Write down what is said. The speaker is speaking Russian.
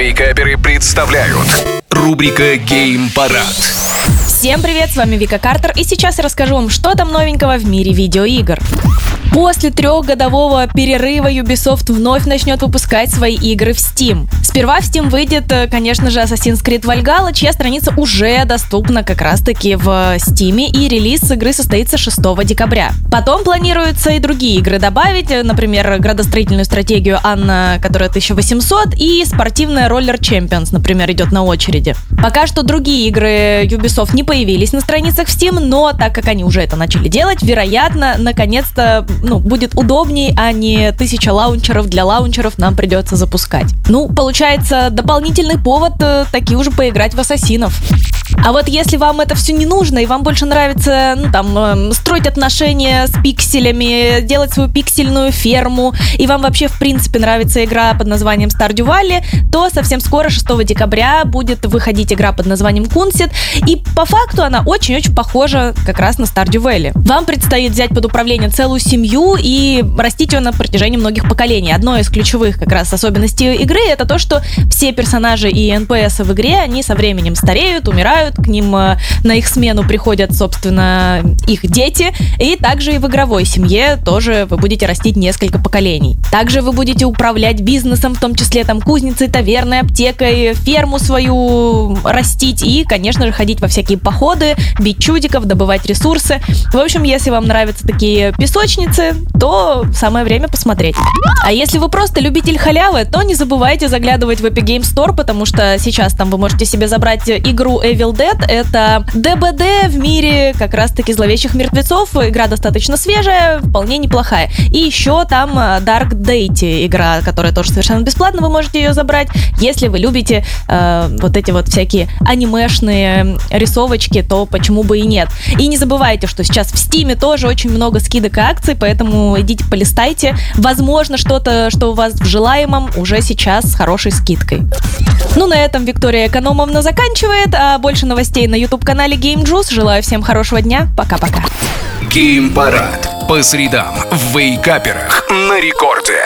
Вейкаперы представляют рубрика Гейм Парад. Всем привет, с вами Вика Картер, и сейчас я расскажу вам, что там новенького в мире видеоигр. После трехгодового перерыва Ubisoft вновь начнет выпускать свои игры в Steam. Сперва в Steam выйдет, э, конечно же, Assassin's Creed Valhalla, чья страница уже доступна как раз-таки в Steam, и релиз игры состоится 6 декабря. Потом планируются и другие игры добавить, э, например, градостроительную стратегию Анна, которая 1800, и спортивная Roller Champions, например, идет на очереди. Пока что другие игры Ubisoft не появились на страницах в Steam, но так как они уже это начали делать, вероятно, наконец-то ну, будет удобней, а не тысяча лаунчеров для лаунчеров нам придется запускать. Ну, получается, дополнительный повод э, таки уже поиграть в ассасинов. А вот если вам это все не нужно, и вам больше нравится, ну, там, э, строить отношения с пикселями, делать свою пиксельную ферму, и вам вообще, в принципе, нравится игра под названием Stardew Valley, то совсем скоро, 6 декабря, будет выходить игра под названием Kunsit, и по факту она очень-очень похожа как раз на Stardew Valley. Вам предстоит взять под управление целую семью и растить ее на протяжении многих поколений. Одной из ключевых как раз особенностей игры это то, что все персонажи и NPS в игре, они со временем стареют, умирают, к ним э, на их смену приходят, собственно, их дети, и также и в игровой семье тоже вы будете растить несколько поколений. Также вы будете управлять бизнесом, в том числе там кузницей, таверной, аптекой, ферму свою растить и, конечно же, ходить во всякие походы, бить чудиков, добывать ресурсы. В общем, если вам нравятся такие песочницы, то самое время посмотреть. А если вы просто любитель халявы, то не забывайте заглядывать в Epic Game Store, потому что сейчас там вы можете себе забрать игру Evil Dead. Это ДБД в мире как раз-таки зловещих мертвецов. Игра достаточно свежая, вполне неплохая. И еще там э, Dark Date игра, которая тоже совершенно бесплатна, вы можете ее забрать, если вы любите э, вот эти вот всякие анимешные рисовочки, то почему бы и нет. И не забывайте, что сейчас в Стиме тоже очень много скидок и акций, поэтому идите полистайте. Возможно, что-то, что у вас в желаемом, уже сейчас с хорошей скидкой. Ну, на этом Виктория Экономовна заканчивает, а больше новостей на YouTube-канале Game Juice. Желаю всем хорошего дня. Пока-пока. Гейм Парад. По средам в Вейкаперах на рекорде.